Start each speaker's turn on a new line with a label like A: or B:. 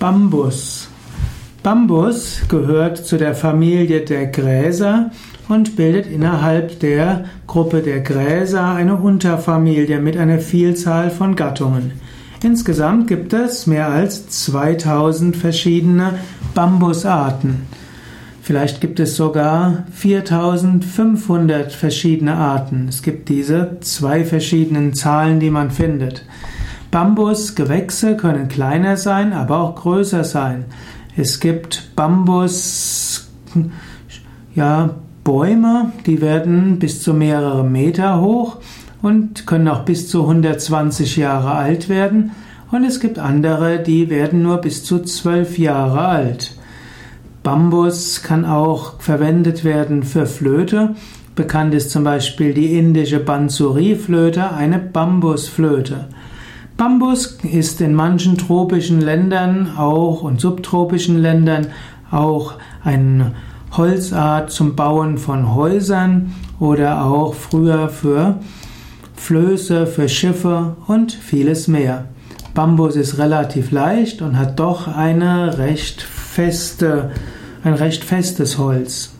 A: Bambus. Bambus gehört zu der Familie der Gräser und bildet innerhalb der Gruppe der Gräser eine Unterfamilie mit einer Vielzahl von Gattungen. Insgesamt gibt es mehr als 2000 verschiedene Bambusarten. Vielleicht gibt es sogar 4500 verschiedene Arten. Es gibt diese zwei verschiedenen Zahlen, die man findet. Bambusgewächse können kleiner sein, aber auch größer sein. Es gibt Bambus, ja, die werden bis zu mehrere Meter hoch und können auch bis zu 120 Jahre alt werden. Und es gibt andere, die werden nur bis zu 12 Jahre alt. Bambus kann auch verwendet werden für Flöte. Bekannt ist zum Beispiel die indische Bansuri-Flöte, eine Bambusflöte. Bambus ist in manchen tropischen Ländern auch und subtropischen Ländern auch eine Holzart zum Bauen von Häusern oder auch früher für Flöße, für Schiffe und vieles mehr. Bambus ist relativ leicht und hat doch eine recht feste, ein recht festes Holz.